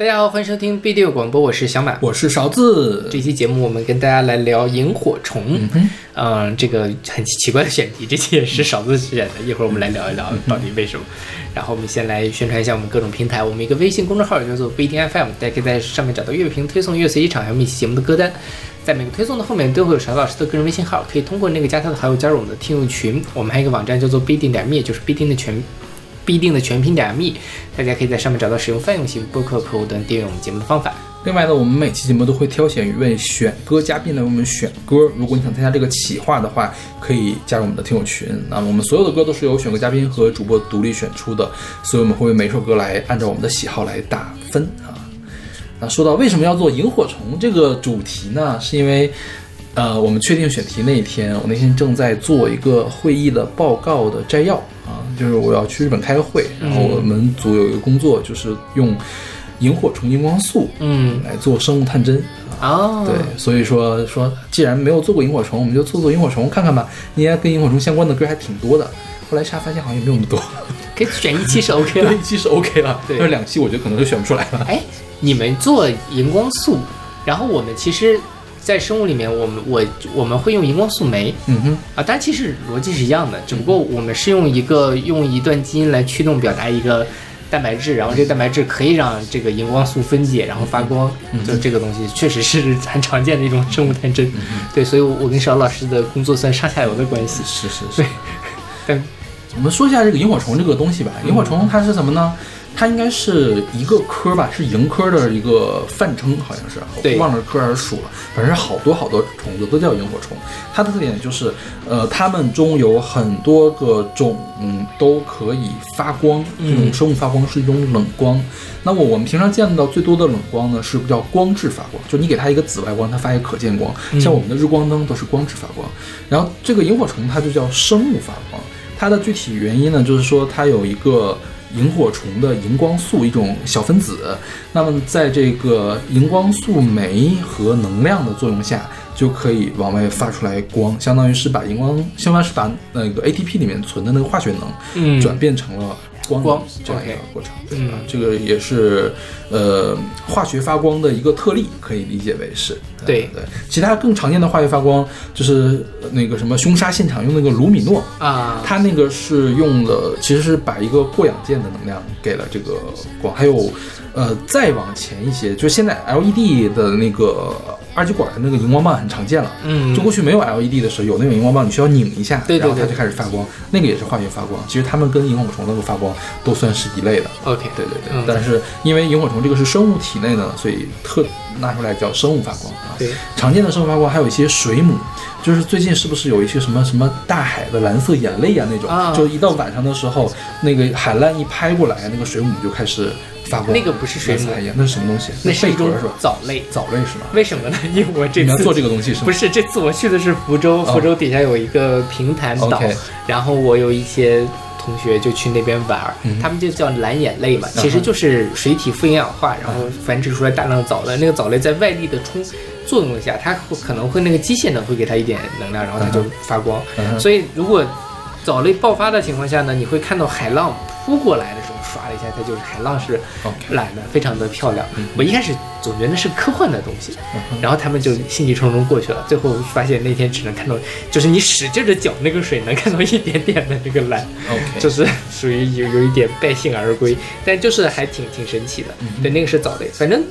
大家好，欢迎收听 B 六广播，我是小马。我是勺子。这期节目我们跟大家来聊萤火虫，嗯，这个很奇怪的选题，这期也是勺子选的。一会儿我们来聊一聊到底为什么。然后我们先来宣传一下我们各种平台，我们一个微信公众号叫做不一定 FM，大家可以在上面找到乐评推送、乐随机场还有每期节目的歌单。在每个推送的后面都会有勺老师的个人微信号，可以通过那个加他的好友加入我们的听友群。我们还有一个网站叫做必定点 me，就是必定的全。必定的全拼点 me，大家可以在上面找到使用泛用型播客客户端订阅我们节目的方法。另外呢，我们每期节目都会挑选一位选歌嘉宾来为我们选歌。如果你想参加这个企划的话，可以加入我们的听友群。那我们所有的歌都是由选歌嘉宾和主播独立选出的，所以我们会为每首歌来按照我们的喜好来打分啊。那说到为什么要做萤火虫这个主题呢？是因为，呃，我们确定选题那一天，我那天正在做一个会议的报告的摘要啊。就是我要去日本开个会，然后我们组有一个工作，就是用萤火虫荧光素，嗯，来做生物探针啊。对，所以说说，既然没有做过萤火虫，我们就做做萤火虫看看吧。应该跟萤火虫相关的歌还挺多的。后来查发现好像也没有那么多，可以选一期是 OK 了，一期是 OK 了。对，但是两期我觉得可能就选不出来了。哎，你们做荧光素，然后我们其实。在生物里面，我们我我们会用荧光素酶，嗯哼。啊，但其实逻辑是一样的，只不过我们是用一个用一段基因来驱动表达一个蛋白质，然后这个蛋白质可以让这个荧光素分解，然后发光，就这个东西确实是很常见的一种生物探针，对，所以我跟邵老师的工作算上下游的关系，是是是，但我们说一下这个萤火虫这个东西吧，萤火虫它是什么呢？它应该是一个科吧，是萤科的一个泛称，好像是，忘了科还是属了，反正好多好多虫子都叫萤火虫。它的特点就是，呃，它们中有很多个种都可以发光，这种生物发光是一种冷光。那么我们平常见到最多的冷光呢，是叫光质发光，就你给它一个紫外光，它发一个可见光，像我们的日光灯都是光质发光。然后这个萤火虫它就叫生物发光，它的具体原因呢，就是说它有一个。萤火虫的荧光素一种小分子，那么在这个荧光素酶和能量的作用下，就可以往外发出来光，相当于是把荧光，相当于是把那个 ATP 里面存的那个化学能，嗯，转变成了。光光这样一个过程，嗯，这个也是呃化学发光的一个特例，可以理解为是。对对，其他更常见的化学发光就是那个什么凶杀现场用那个卢米诺啊，它那个是用了，其实是把一个过氧键的能量给了这个光，还有呃再往前一些，就是现在 LED 的那个。二极管的那个荧光棒很常见了，嗯，就过去没有 LED 的时候，有那种荧光棒，你需要拧一下，对对对，然后它就开始发光，那个也是化学发光。其实它们跟萤火虫那个发光都算是一类的。OK，对对对。但是因为萤火虫这个是生物体内的，所以特拿出来叫生物发光啊。对，常见的生物发光还有一些水母，就是最近是不是有一些什么什么大海的蓝色眼泪啊那种，就一到晚上的时候，那个海浪一拍过来，那个水母就开始。那个不是水母，那是什么东西？那是一种藻类，藻类是吧？为什么呢？因为我这次做这个东西是不是这次我去的是福州，福州底下有一个平潭岛，然后我有一些同学就去那边玩，他们就叫蓝眼泪嘛，其实就是水体富营养化，然后繁殖出来大量的藻类。那个藻类在外力的冲作用下，它可能会那个机械能会给它一点能量，然后它就发光。所以如果藻类爆发的情况下呢，你会看到海浪扑过来的时候。一下，它就是海浪是蓝的，非常的漂亮。我一开始总觉得是科幻的东西，然后他们就兴气冲冲过去了。最后发现那天只能看到，就是你使劲的搅那个水，能看到一点点的那个蓝，就是属于有有一点败兴而归，但就是还挺挺神奇的。对，那个是藻类，反正，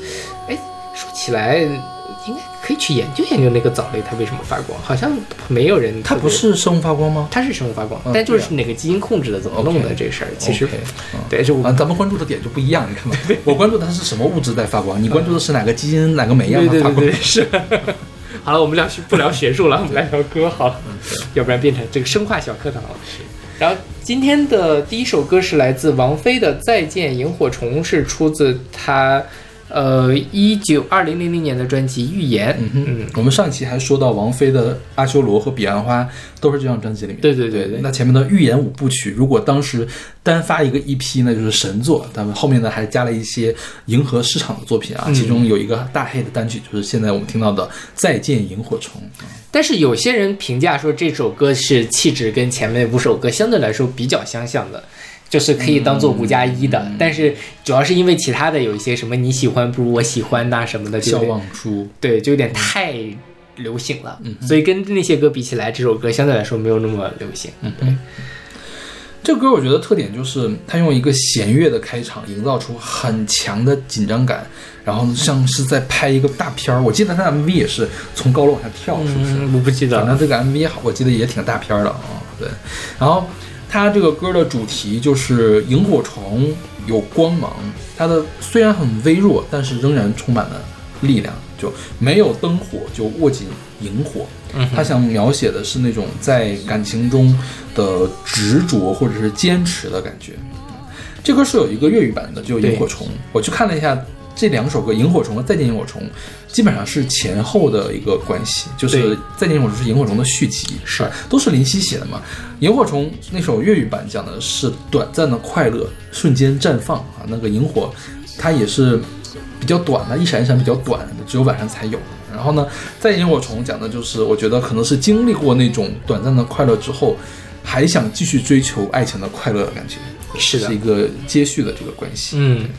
哎，说起来。可以去研究研究那个藻类它为什么发光，好像没有人。它不是生物发光吗？它是生物发光，但就是哪个基因控制的，怎么弄的这事儿，其实对，就咱们关注的点就不一样，你看吧？我关注的是什么物质在发光，你关注的是哪个基因哪个酶呀？对对对，是。好了，我们聊不聊学术了，我们来聊歌好了，要不然变成这个生化小课堂了。然后今天的第一首歌是来自王菲的《再见萤火虫》，是出自她。呃，一九二零零零年的专辑《预言》。嗯哼，我们上期还说到王菲的《阿修罗》和《彼岸花》都是这张专辑里面。对对对对。那前面的《预言》五部曲，如果当时单发一个 EP，那就是神作。他们后面呢还加了一些迎合市场的作品啊，其中有一个大黑的单曲，就是现在我们听到的《再见萤火虫》。但是有些人评价说这首歌是气质跟前面五首歌相对来说比较相像的。就是可以当做五加一的，但是主要是因为其他的有一些什么你喜欢不如我喜欢呐什么的，笑忘书，对，就有点太流行了，嗯所以跟那些歌比起来，这首歌相对来说没有那么流行。嗯，对。这个歌我觉得特点就是它用一个弦乐的开场，营造出很强的紧张感，然后像是在拍一个大片儿。我记得它 MV 也是从高楼往下跳，是不是？我不记得。反正这个 MV 好，我记得也挺大片的啊。对，然后。它这个歌的主题就是萤火虫有光芒，它的虽然很微弱，但是仍然充满了力量。就没有灯火，就握紧萤火。他想描写的是那种在感情中的执着或者是坚持的感觉。这歌是有一个粤语版的，就萤火虫。我去看了一下。这两首歌《萤火虫》和《再见萤火虫》基本上是前后的一个关系，就是《再见萤火虫》是《萤火虫》的续集，是都是林夕写的嘛？《萤火虫》那首粤语版讲的是短暂的快乐瞬间绽放啊，那个萤火它也是比较短的，一闪一闪比较短，只有晚上才有。然后呢，《再见萤火虫》讲的就是我觉得可能是经历过那种短暂的快乐之后，还想继续追求爱情的快乐的感觉，是的，是一个接续的这个关系，嗯。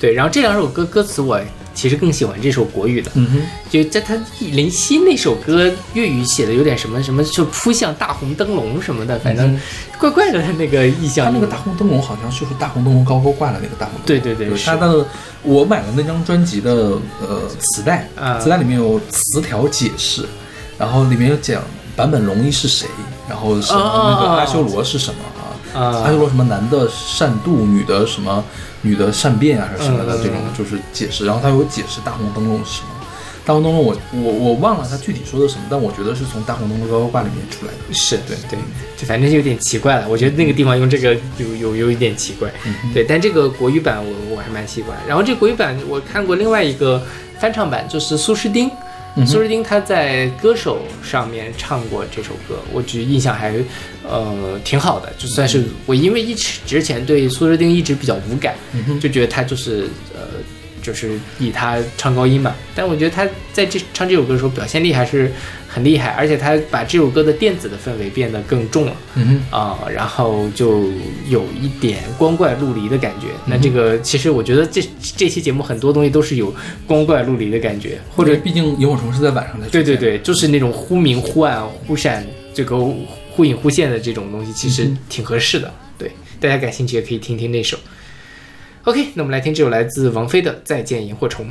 对，然后这两首歌歌词我其实更喜欢这首国语的，嗯哼，就在他林夕那首歌粤语写的有点什么什么，就扑向大红灯笼什么的，反正怪怪的那个意象。他那个大红灯笼好像就是大红灯笼高高挂的那个大红灯笼。对对对，他的我买了那张专辑的呃磁带，磁带里面有词条解释，然后里面有讲坂本龙一是谁，然后什么那个阿修罗是什么啊？阿修罗什么男的善妒，女的什么？女的善变啊，还是什么的这种，就是解释。然后他有解释大红灯笼是什么。大红灯笼，我我我忘了他具体说的什么，但我觉得是从大红灯笼高高挂里面出来的。是对对，就反正有点奇怪了。我觉得那个地方用这个有有有一点奇怪。对，但这个国语版我我还蛮喜欢。然后这国语版我看过另外一个翻唱版，就是苏诗丁。苏诗丁他在歌手上面唱过这首歌，我觉得印象还呃挺好的，就算是我因为一直之前对苏诗丁一直比较无感，就觉得他就是呃就是以他唱高音嘛，但我觉得他在这唱这首歌的时候表现力还是。很厉害，而且他把这首歌的电子的氛围变得更重了，嗯哼啊，然后就有一点光怪陆离的感觉。那这个其实我觉得这这期节目很多东西都是有光怪陆离的感觉，或者毕竟萤火虫是在晚上的，对对对，就是那种忽明忽暗、忽闪这个忽隐忽现的这种东西，其实挺合适的。对，大家感兴趣也可以听听那首。OK，那我们来听这首来自王菲的《再见萤火虫》。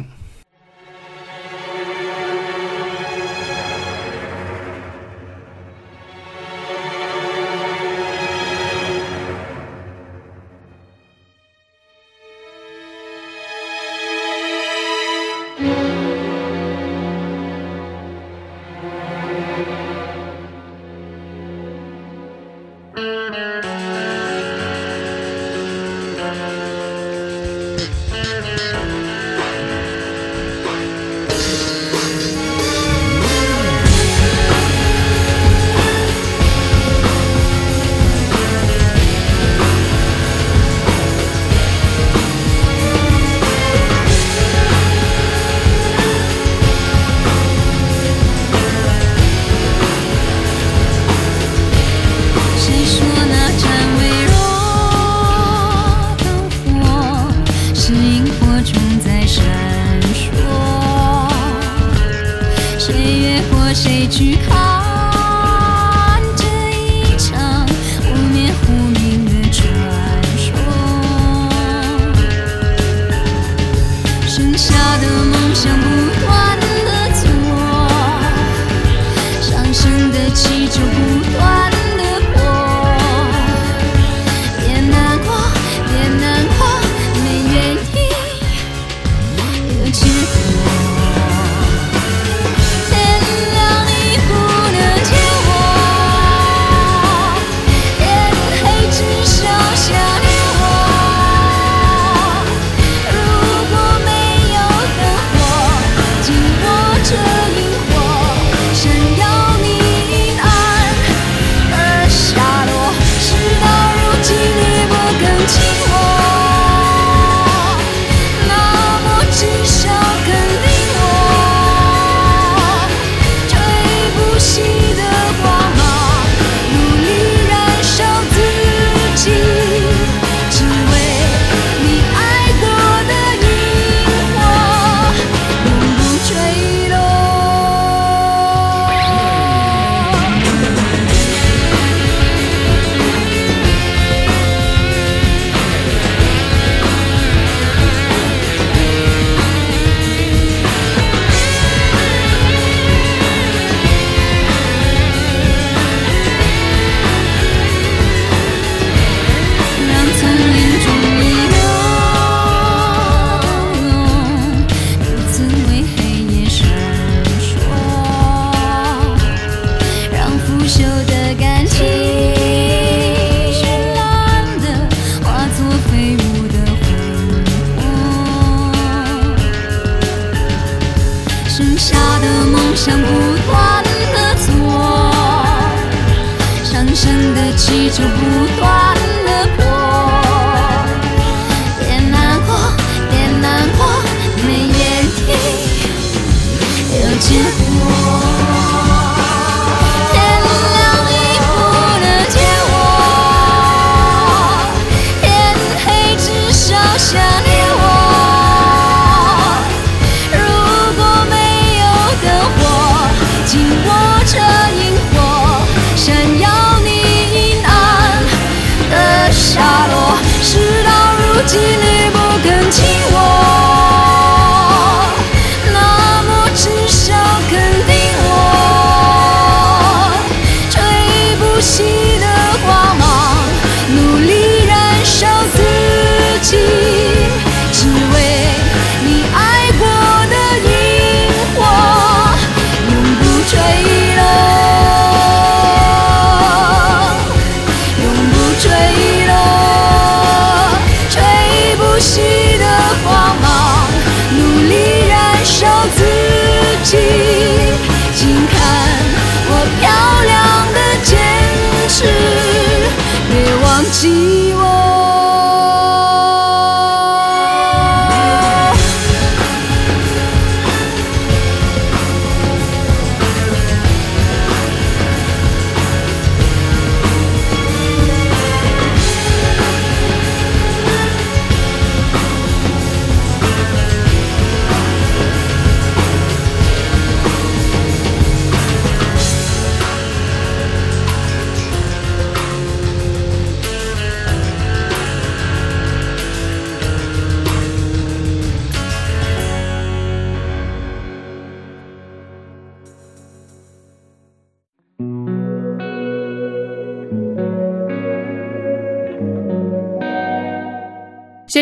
想你。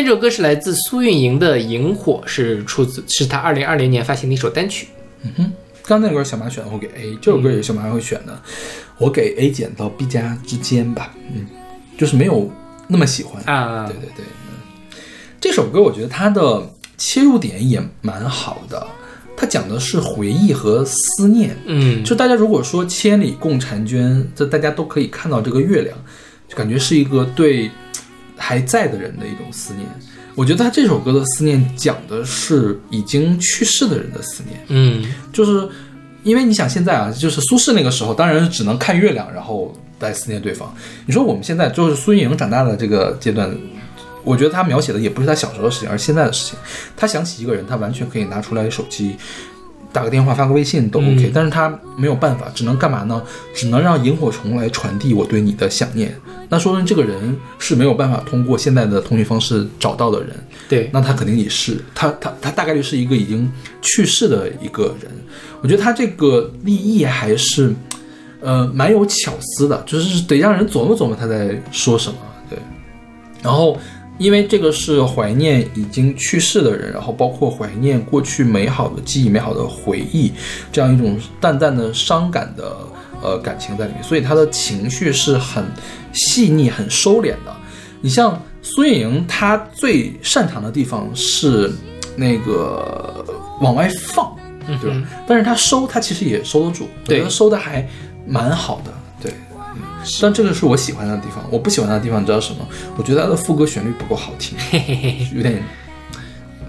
这首歌是来自苏运莹的《萤火》，是出自是她二零二零年发行的一首单曲。嗯哼，刚那歌小马选的，我给 A。这首歌也是小马会选的，我给 A 减到 B 加之间吧。嗯，就是没有那么喜欢啊。对对对，这首歌我觉得它的切入点也蛮好的，它讲的是回忆和思念。嗯，就大家如果说千里共婵娟，这大家都可以看到这个月亮，就感觉是一个对。还在的人的一种思念，我觉得他这首歌的思念讲的是已经去世的人的思念。嗯，就是因为你想现在啊，就是苏轼那个时候，当然只能看月亮，然后来思念对方。你说我们现在就是苏运莹长大的这个阶段，我觉得他描写的也不是他小时候的事情，而是现在的事情。他想起一个人，他完全可以拿出来手机。打个电话、发个微信都 OK，但是他没有办法，只能干嘛呢？只能让萤火虫来传递我对你的想念。那说明这个人是没有办法通过现在的通讯方式找到的人。对，那他肯定也是他他他大概率是一个已经去世的一个人。我觉得他这个立意还是，呃，蛮有巧思的，就是得让人琢磨琢磨他在说什么。对，然后。因为这个是怀念已经去世的人，然后包括怀念过去美好的记忆、美好的回忆，这样一种淡淡的伤感的呃感情在里面，所以他的情绪是很细腻、很收敛的。你像孙颖莹，她最擅长的地方是那个往外放，对吧？但是她收，她其实也收得住，我觉得收的还蛮好的。但这个是我喜欢的地方，我不喜欢的地方你知道什么？我觉得它的副歌旋律不够好听，有点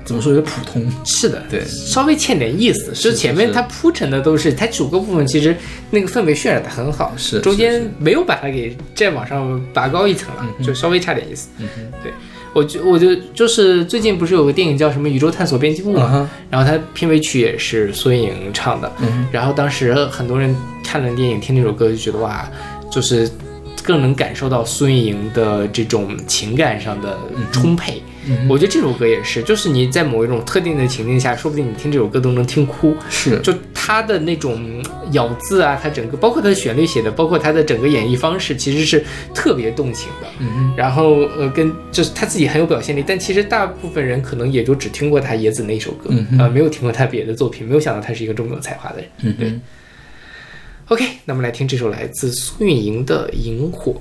怎么说有点普通。是的，对，稍微欠点意思。是前面它铺陈的都是它主歌部分，其实那个氛围渲染的很好，是中间没有把它给再往上拔高一层了，就稍微差点意思。嗯对我就我就就是最近不是有个电影叫什么《宇宙探索编辑部》嘛，然后它片尾曲也是苏运莹唱的，然后当时很多人看了电影听那首歌就觉得哇。就是更能感受到苏运莹的这种情感上的充沛。我觉得这首歌也是，就是你在某一种特定的情境下，说不定你听这首歌都能听哭。是，就他的那种咬字啊，他整个包括他的旋律写的，包括他的整个演绎方式，其实是特别动情的。嗯然后呃，跟就是他自己很有表现力，但其实大部分人可能也就只听过他野子那首歌，啊，没有听过他别的作品，没有想到他是一个这么有才华的人。嗯，对。OK，那么来听这首来自苏运莹的《萤火》。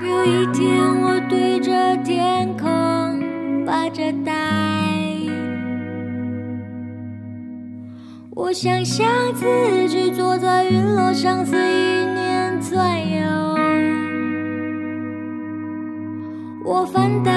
有一天，我对着天空发着呆。我想象自己坐在云朵上，随意念钻游。我翻到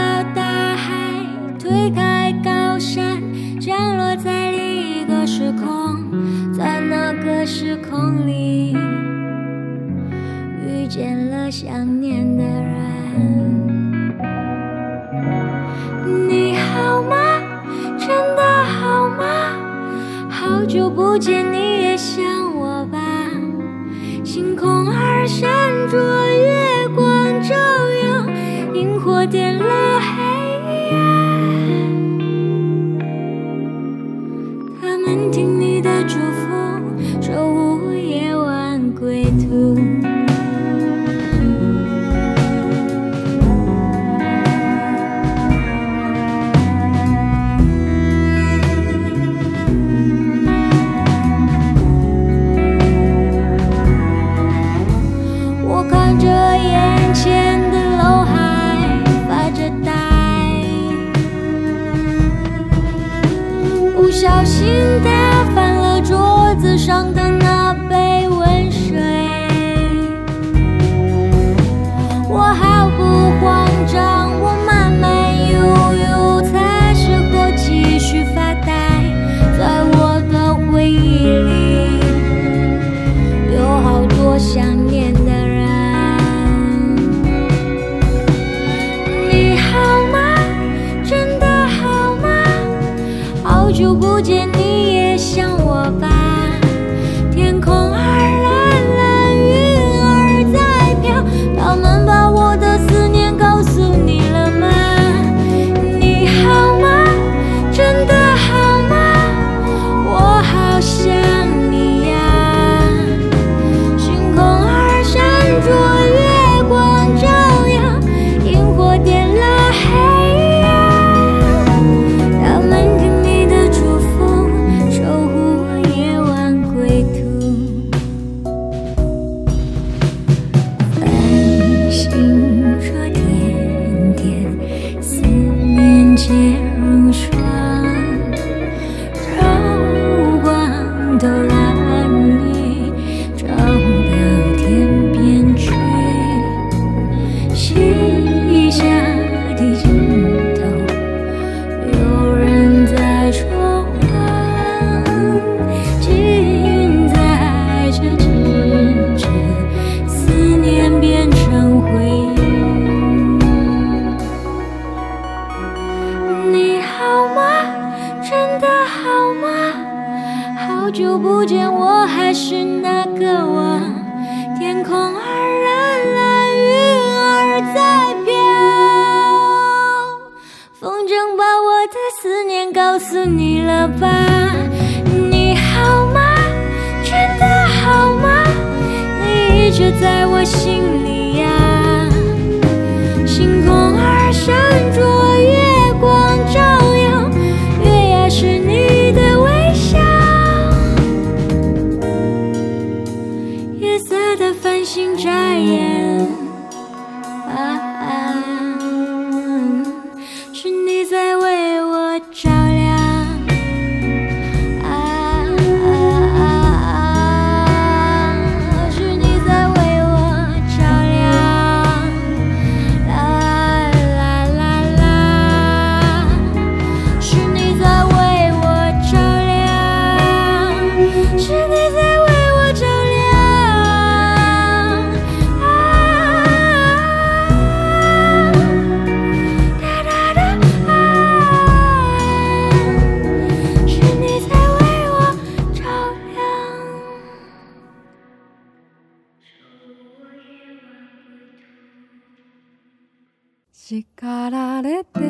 れて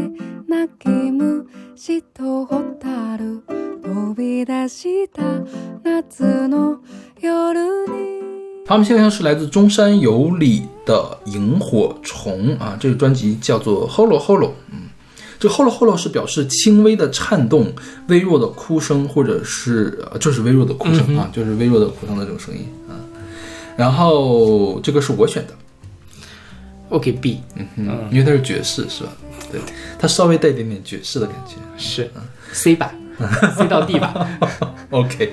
泣き虫と蛍飛び出した夏の夜に他们现在是来自中山有里的萤火虫啊，这个专辑叫做 Holo Holo，嗯，这个 Holo Holo 是表示轻微的颤动、微弱的哭声，或者是呃就是微弱的哭声啊，就是微弱的哭声的这种声音啊。然后这个是我选的， OK B 嗯哼，因为它是爵士是吧？对，它稍微带一点点爵士的感觉。是。C 吧，C 到 D 吧。OK，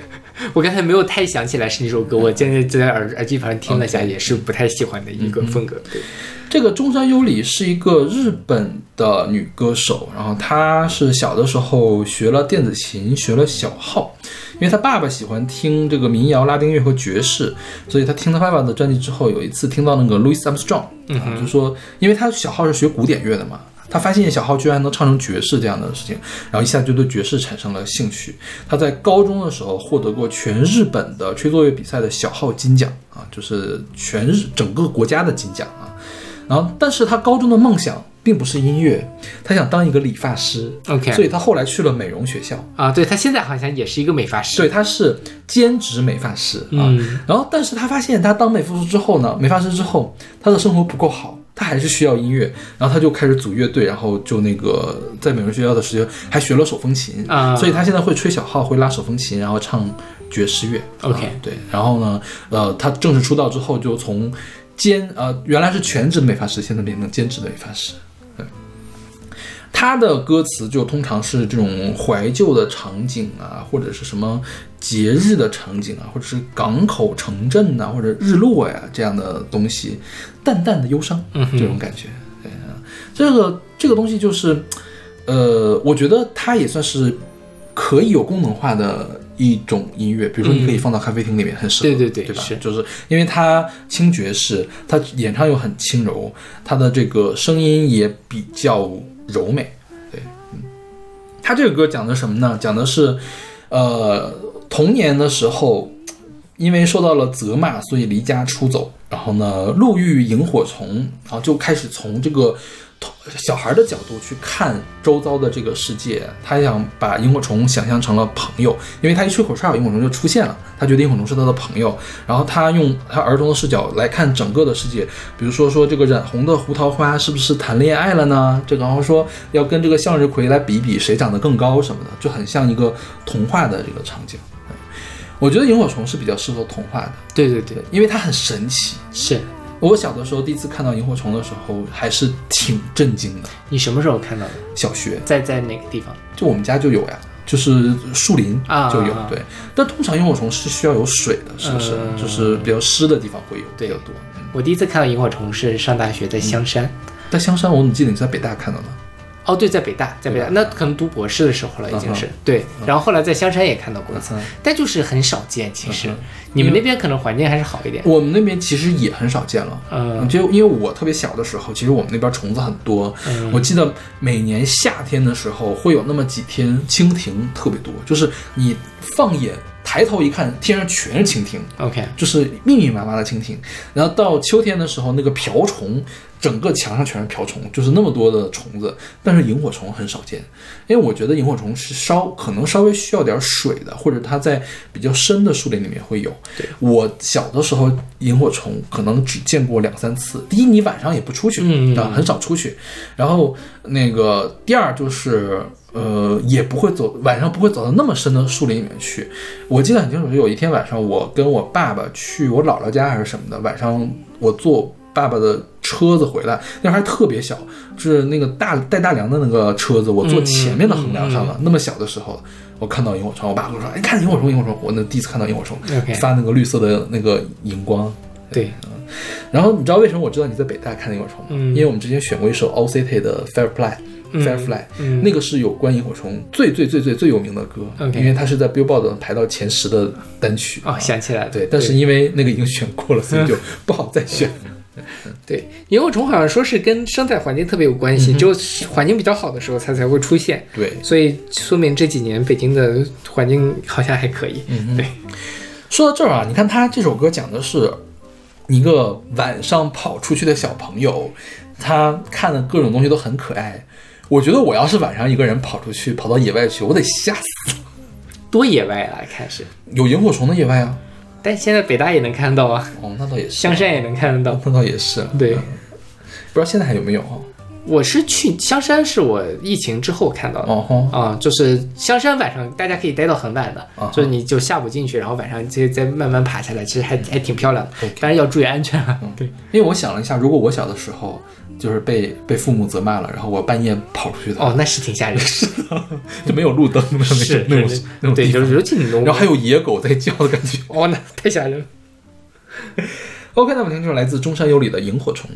我刚才没有太想起来是哪首歌，我现在就在耳耳机旁听了一下，也是不太喜欢的一个风格。对，这个中山优里是一个日本的女歌手，然后她是小的时候学了电子琴，学了小号，因为他爸爸喜欢听这个民谣、拉丁乐和爵士，所以他听他爸爸的专辑之后，有一次听到那个 Louis Armstrong，啊，就说，因为他小号是学古典乐的嘛。他发现小号居然能唱成爵士这样的事情，然后一下就对爵士产生了兴趣。他在高中的时候获得过全日本的吹奏乐比赛的小号金奖啊，就是全日整个国家的金奖啊。然后，但是他高中的梦想并不是音乐，他想当一个理发师。OK 所以他后来去了美容学校。啊，对他现在好像也是一个美发师。对，他是兼职美发师啊。嗯然后，但是他发现他当美发师之后呢，美发师之后，他的生活不够好，他还是需要音乐。然后他就开始组乐队，然后就那个在美容学校的时间还学了手风琴啊所以他现在会吹小号，会拉手风琴，然后唱爵士乐。OK 啊对，然后呢，呃，他正式出道之后就从兼呃原来是全职美发师，现在变成兼职的美发师。对，他的歌词就通常是这种怀旧的场景啊，或者是什么节日的场景啊，或者是港口城镇呐、或者日落呀这样的东西，淡淡的忧伤，嗯这种感觉。对啊，这个这个东西就是，呃，我觉得它也算是可以有功能化的一种音乐，比如说你可以放到咖啡厅里面，很适合，对对对对吧？是就是因为它轻爵士，它演唱又很轻柔，它的这个声音也比较柔美，对，嗯，他这个歌讲的什么呢？讲的是，呃，童年的时候，因为受到了责骂，所以离家出走，然后呢，路遇萤火虫，然后就开始从这个小孩的角度去看周遭的这个世界。他想把萤火虫想象成了朋友，因为他一吹口哨，萤火虫就出现了，他觉得萤火虫是他的朋友。然后他用他儿童的视角来看整个的世界，比如说说这个染红的胡桃花是不是谈恋爱了呢？这个然后说要跟这个向日葵来比比谁长得更高什么的，就很像一个童话的这个场景。我觉得萤火虫是比较适合童话的，对对对，因为它很神奇。是我小的时候第一次看到萤火虫的时候，还是挺震惊的。你什么时候看到的？小学在在哪个地方？就我们家就有呀，就是树林啊就有。啊对，但通常萤火虫是需要有水的，是不是？嗯就是比较湿的地方会有比对较多。嗯我第一次看到萤火虫是上大学，在香山。在香山，我怎么记得你在北大看到的？哦，对，在北大，在北大，那可能读博士的时候了，已经是嗯对。然后后来在香山也看到过一次嗯，但就是很少见。其实嗯你们那边可能环境还是好一点。我们那边其实也很少见了。嗯就因为我特别小的时候，其实我们那边虫子很多。嗯我记得每年夏天的时候，会有那么几天蜻蜓特别多，就是你放眼抬头一看，天上全是蜻蜓，OK，就是密密麻麻的蜻蜓。然后到秋天的时候，那个瓢虫。整个墙上全是瓢虫，就是那么多的虫子，但是萤火虫很少见，因为我觉得萤火虫是稍可能稍微需要点水的，或者它在比较深的树林里面会有。对我小的时候，萤火虫可能只见过两三次。第一，你晚上也不出去，啊，很少出去。然后那个第二就是，呃，也不会走晚上不会走到那么深的树林里面去。我记得很清楚，是有一天晚上，我跟我爸爸去我姥姥家还是什么的，晚上我坐。爸爸的车子回来，那还特别小，是那个大带大梁的那个车子，我坐前面的横梁上了。那么小的时候，我看到萤火虫，我爸跟我说：“哎，看萤火虫，萤火虫！”我那第一次看到萤火虫，发那个绿色的那个荧光。对，然后你知道为什么我知道你在北大看萤火虫吗？因为我们之前选过一首 All City 的 Firefly，Firefly，那个是有关萤火虫最最最最最有名的歌，因为它是在 Billboard 排到前十的单曲。哦，想起来了。对，但是因为那个已经选过了，所以就不好再选。对，萤火虫好像说是跟生态环境特别有关系，就环境比较好的时候它才会出现。对，所以说明这几年北京的环境好像还可以。嗯，对。说到这儿啊，你看他这首歌讲的是一个晚上跑出去的小朋友，他看的各种东西都很可爱。我觉得我要是晚上一个人跑出去，跑到野外去，我得吓死。多野外啊，开始有萤火虫的野外啊。但现在北大也能看到啊，哦，那倒也是，香山也能看得到，那倒也是，对，不知道现在还有没有啊？我是去香山，是我疫情之后看到的，哦啊，就是香山晚上大家可以待到很晚的，就是你就下午进去，然后晚上再再慢慢爬下来，其实还还挺漂亮的，但是要注意安全啊。对，因为我想了一下，如果我小的时候。就是被被父母责骂了，然后我半夜跑出去的。哦，那是挺吓人，是的，就没有路灯，是那种那种对，就是尤其然后还有野狗在叫的感觉。哦，那太吓人了。OK，那我们听这首来自中山有里的萤火虫。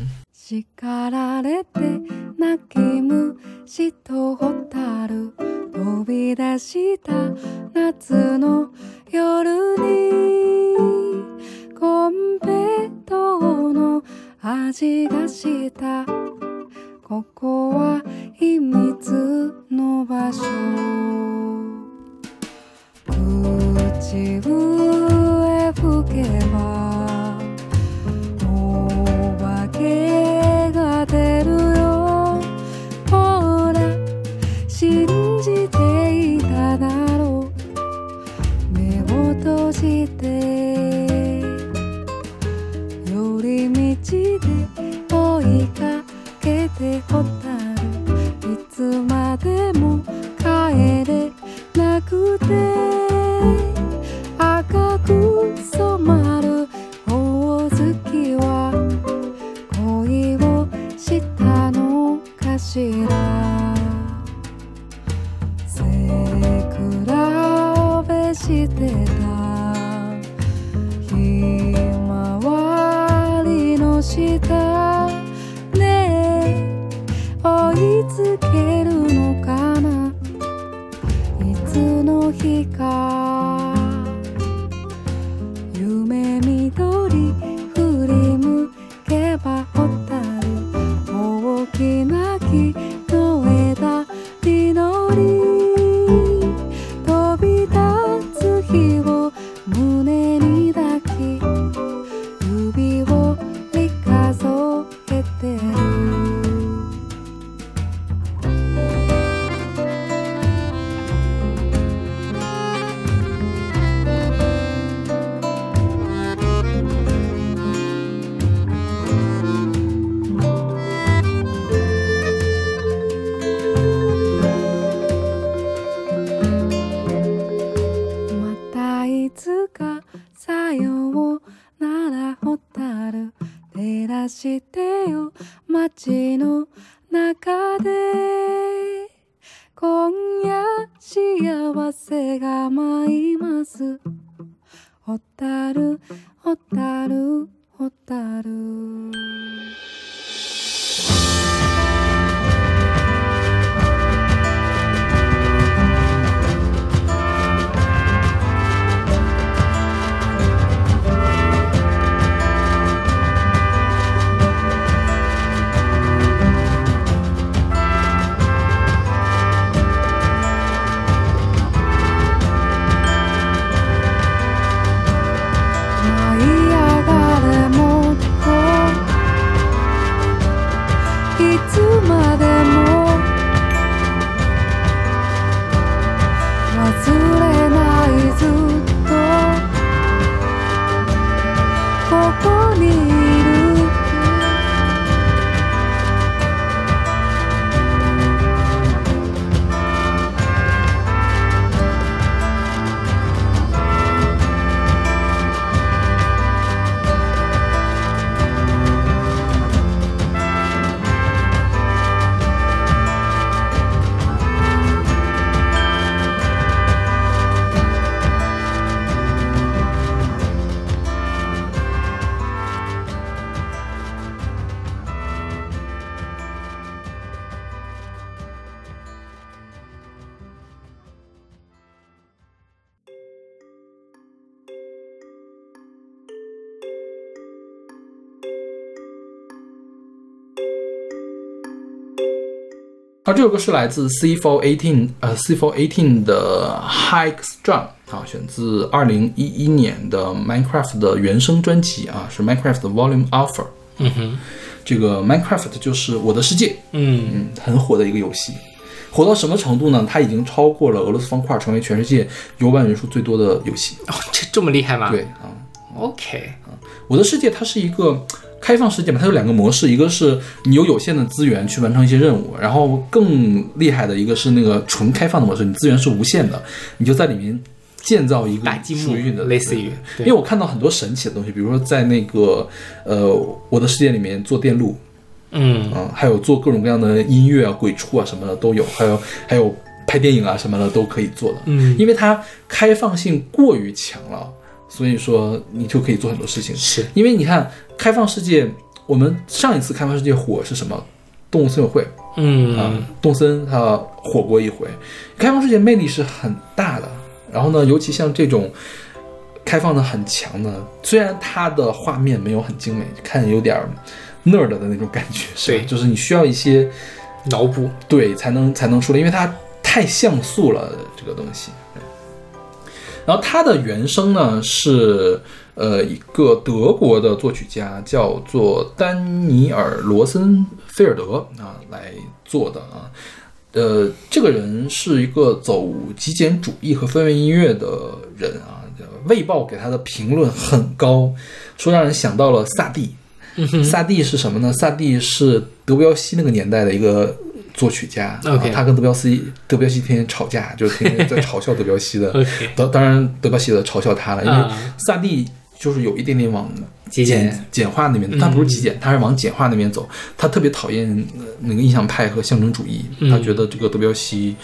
味がした。ここは秘密の場所口笛吹けばお化けが出るよ。ほら信じていただろう。目を閉じててホタルいつまでも帰れなくて赤く染まるほおずきは恋をしたのかしら。背比べしてたたるル啊，这首歌是来自 C Four Eighteen，呃，C Four Eighteen 的 High Strung 啊，选自二零一一年的 Minecraft 的原声专辑啊，是 Minecraft 的 Volume Alpha。嗯哼，这个 Minecraft 就是我的世界，嗯嗯，很火的一个游戏，火到什么程度呢？它已经超过了俄罗斯方块，成为全世界游玩人数最多的游戏。哦，这这么厉害吗？对啊，，OK，我的世界它是一个开放世界嘛，它有两个模式，一个是你有有限的资源去完成一些任务，然后更厉害的一个是那个纯开放的模式，你资源是无限的，你就在里面建造一个属于你的，类似于因为我看到很多神奇的东西，比如说在那个呃我的世界里面做电路，嗯。啊，还有做各种各样的音乐啊、鬼畜啊什么的都有，还有还有拍电影啊什么的都可以做的。嗯，因为它开放性过于强了，所以说你就可以做很多事情。是，因为你看开放世界，我们上一次开放世界火是什么？动物森友会嗯啊，嗯动森它火过一回。开放世界魅力是很大的，然后呢，尤其像这种开放的很强的，虽然它的画面没有很精美，看有点儿 nerd 的那种感觉，是吧对就是你需要一些脑补，对才能才能出来，因为它太像素了这个东西。然后它的原声呢是呃一个德国的作曲家叫做丹尼尔罗森菲尔德啊来做的啊。呃，这个人是一个走极简主义和氛围音乐的人啊。卫报给他的评论很高，说让人想到了萨蒂。萨蒂是什么呢？萨蒂是德彪西那个年代的一个作曲家。他跟德彪西，德彪西天天吵架，就是天天在嘲笑德彪西的。当当然，德彪西的嘲笑他了，因为啊萨蒂就是有一点点往极简简简化那边，他不是极简，他是往简化那边走。他特别讨厌呃那个印象派和象征主义，嗯他觉得这个德彪西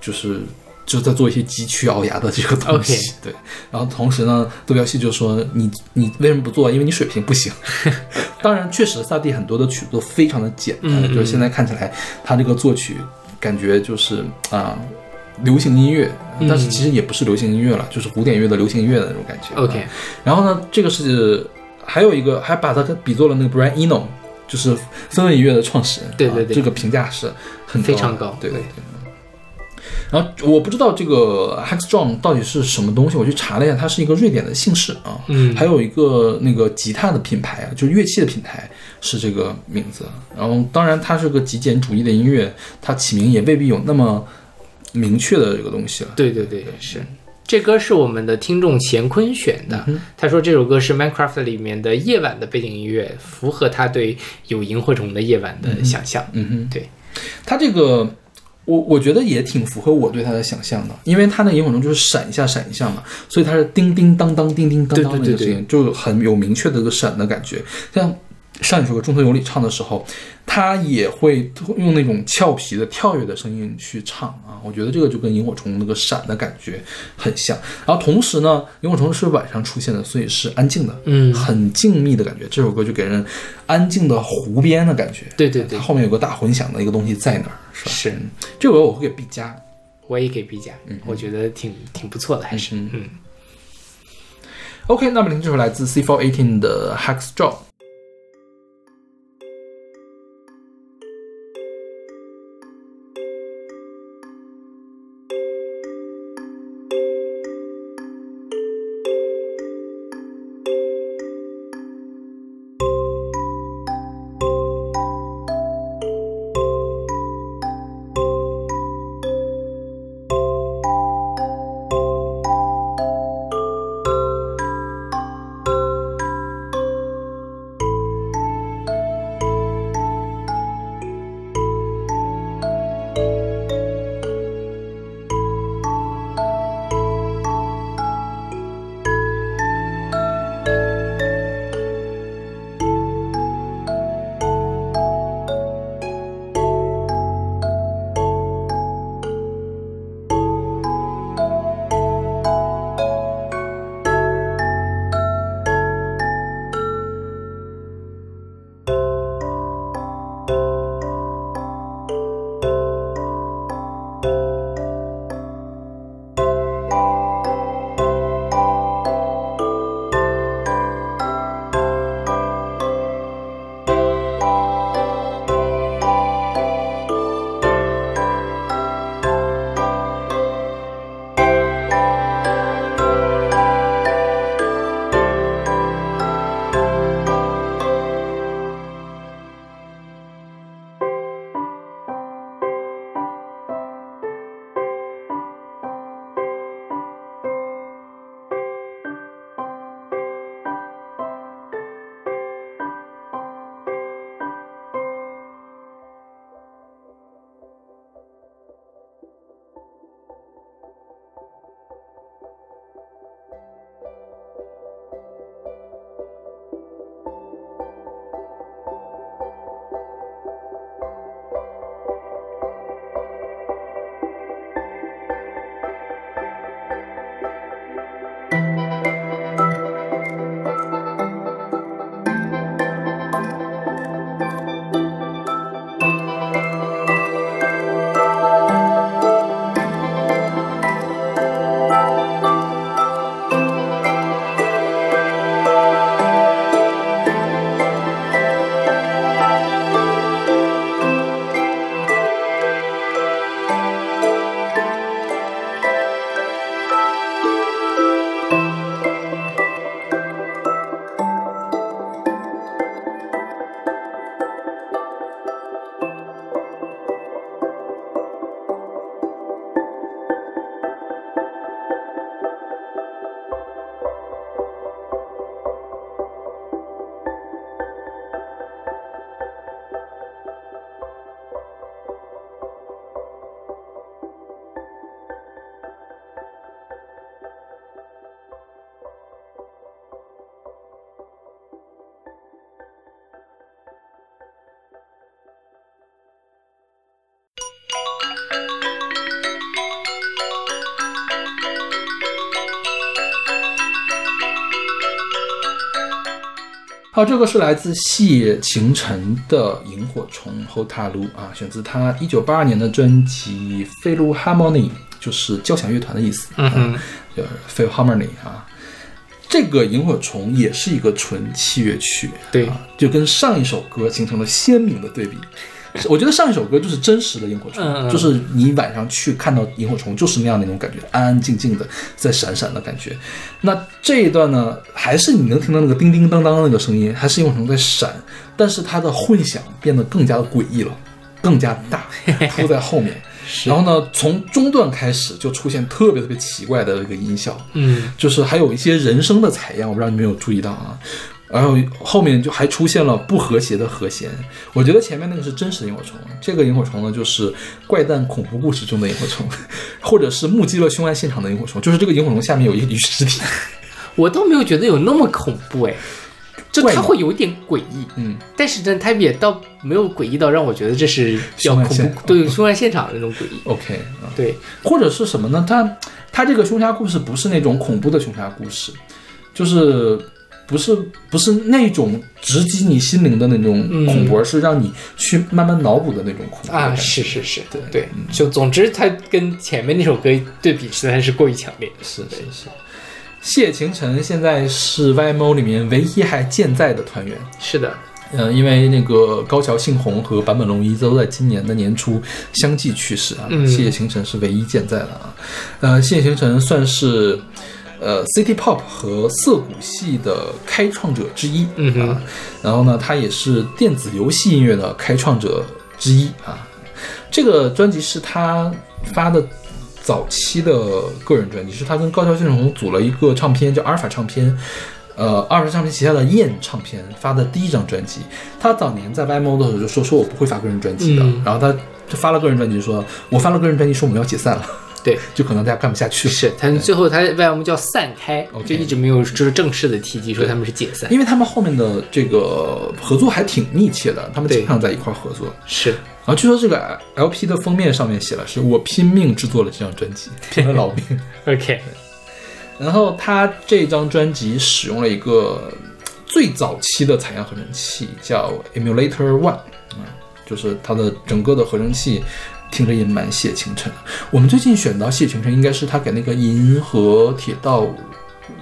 就是就在做一些急屈咬牙的这个东西。对，然后同时呢，杜彪西就说你你为什么不做？因为你水平不行。当然，确实萨蒂很多的曲子都非常的简单，嗯嗯就是现在看起来他这个作曲感觉就是啊。流行音乐，嗯但是其实也不是流行音乐了，就是古典乐的流行音乐的那种感觉。OK 啊然后呢，这个是还有一个，还把它跟比作了那个 Brian Eno，就是氛围音乐的创始人。对对对啊这个评价是很非常高对对对对。然后我不知道这个 Hex Drum 到底是什么东西，我去查了一下，它是一个瑞典的姓氏啊。嗯还有一个那个吉他的品牌啊，就是乐器的品牌是这个名字。然后当然它是个极简主义的音乐，它起名也未必有那么明确的这个东西了。对对对，是。这歌是我们的听众乾坤选的，他说这首歌是 Minecraft 里面的夜晚的背景音乐，符合他对有萤火虫的夜晚的想象。嗯哼，对，他这个我我觉得也挺符合我对他的想象的，因为他那萤火虫就是闪一下闪一下嘛，所以它是叮叮当当叮叮当当的个声音，就很有明确的一个闪的感觉。像上一首歌《中村有里》唱的时候，他也会用那种俏皮的跳跃的声音去唱啊，我觉得这个就跟萤火虫那个闪的感觉很像。然后同时呢，萤火虫是晚上出现的，所以是安静的，嗯很静谧的感觉。这首歌就给人安静的湖边的感觉。对对对它，后面有个大混响的一个东西在那儿，是吧？是嗯这首歌我会给 B 加。我也给 B 加，嗯我觉得挺挺不错的，还是嗯嗯 OK，那么您这首来自 C418 的 Hex Drop。「好，这个是来自谢晴晨的《萤火虫》后踏路啊，选自他一九八二年的专辑《飞路 Harmony》，就是交响乐团的意思。嗯哼，叫 Philharmony 啊。这个萤火虫也是一个纯器乐曲，对啊，就跟上一首歌形成了鲜明的对比。我觉得上一首歌就是真实的萤火虫，就是你晚上去看到萤火虫就是那样的那种感觉，安安静静的在闪闪的感觉。那这一段呢，还是你能听到那个叮叮当当的那个声音，还是萤火虫在闪，但是它的混响变得更加的诡异了，更加大，铺在后面。然后呢，从中段开始就出现特别特别奇怪的一个音效，嗯，就是还有一些人声的采样，我不知道你没有注意到啊。然后后面就还出现了不和谐的和弦，我觉得前面那个是真实的萤火虫，这个萤火虫呢就是怪诞恐怖故事中的萤火虫，或者是目击了凶案现场的萤火虫，就是这个萤火虫下面有一具尸体。我倒没有觉得有那么恐怖哎。就它会有一点诡异，嗯，但是呢，它也倒没有诡异到让我觉得这是要恐怖，对凶案现场的那种诡异。OK，对，或者是什么呢？它它这个凶杀故事不是那种恐怖的凶杀故事，就是不是不是那种直击你心灵的那种恐怖，而是让你去慢慢脑补的那种恐怖啊！是是是，对对，就总之它跟前面那首歌对比实在是过于强烈。是是是。谢晴晨现在是 YMO 里面唯一还健在的团员。是的，嗯，因为那个高桥幸宏和坂本龙一都在今年的年初相继去世啊。谢晴晨是唯一健在的啊。呃，谢晴晨算是呃 City Pop 和涩谷系的开创者之一嗯啊。然后呢，他也是电子游戏音乐的开创者之一啊。这个专辑是他发的。早期的个人专辑是他跟高桥幸宏组了一个唱片，叫阿尔法唱片，呃，阿尔法唱片旗下的燕唱片发的第一张专辑。他早年在 YMO 的时候就说说我不会发个人专辑的，然后他就发了个人专辑，说我发了个人专辑，说我们要解散了，对，就可能大家干不下去。是他最后他 YMO 叫散开，就一直没有就是正式的提及说他们是解散，因为他们后面的这个合作还挺密切的，他们经常在一块合作。是。然后据说这个 LP 的封面上面写了是我拼命制作了这张专辑，拼了老命。OK。然后他这张专辑使用了一个最早期的采样合成器，叫 Emulator One，啊，就是它的整个的合成器听着也蛮谢清晨。我们最近选到谢清晨，应该是他给那个银河铁道。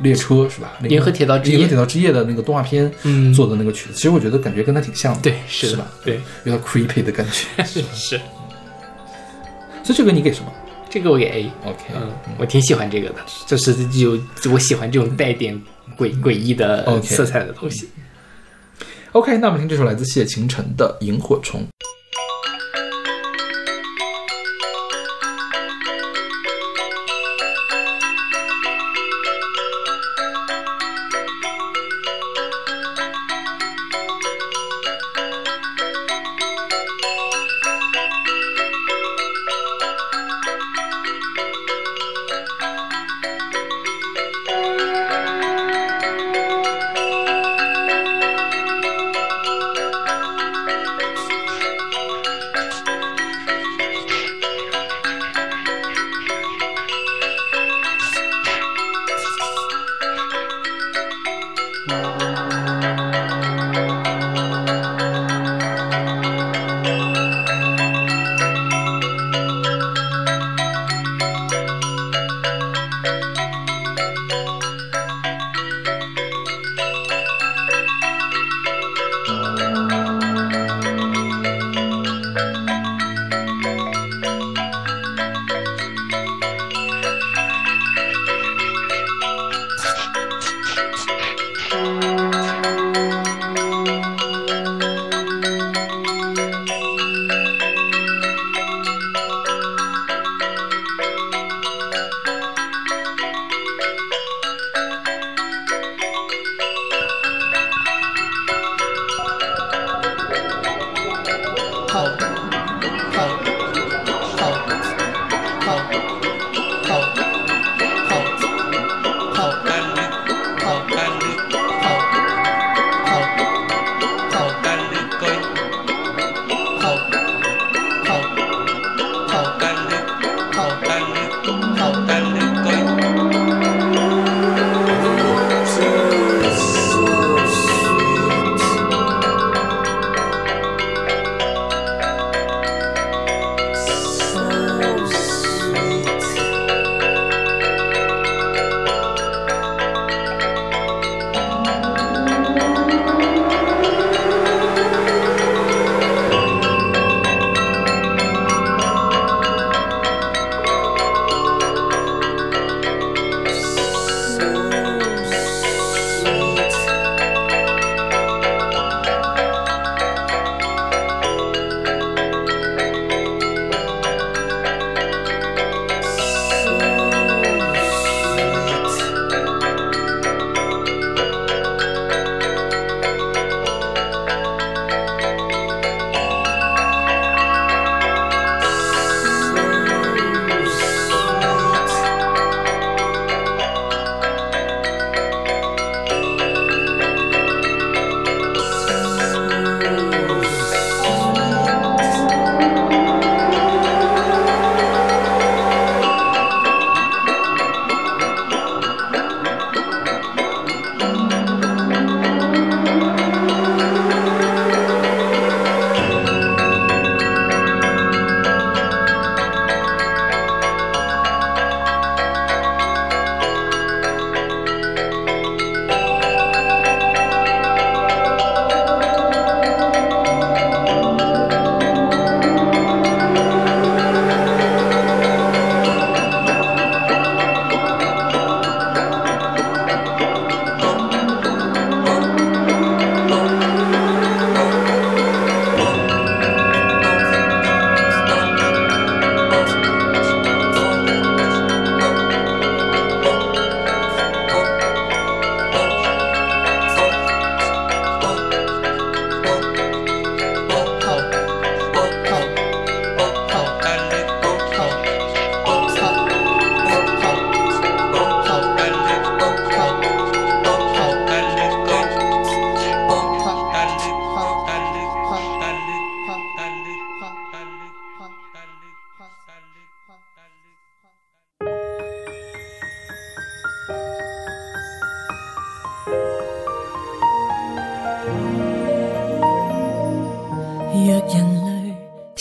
列车是吧？银河铁道之夜，银河铁道之夜的那个动画片做的那个曲子，其实我觉得感觉跟他挺像的。对，是吧？对，有点 creepy 的感觉。是是。所以这个你给什么？这个我给 A。OK，嗯，我挺喜欢这个的，就是有我喜欢这种带点诡诡异的色彩的东西。OK，那我们听这首来自谢晴晨的《萤火虫》。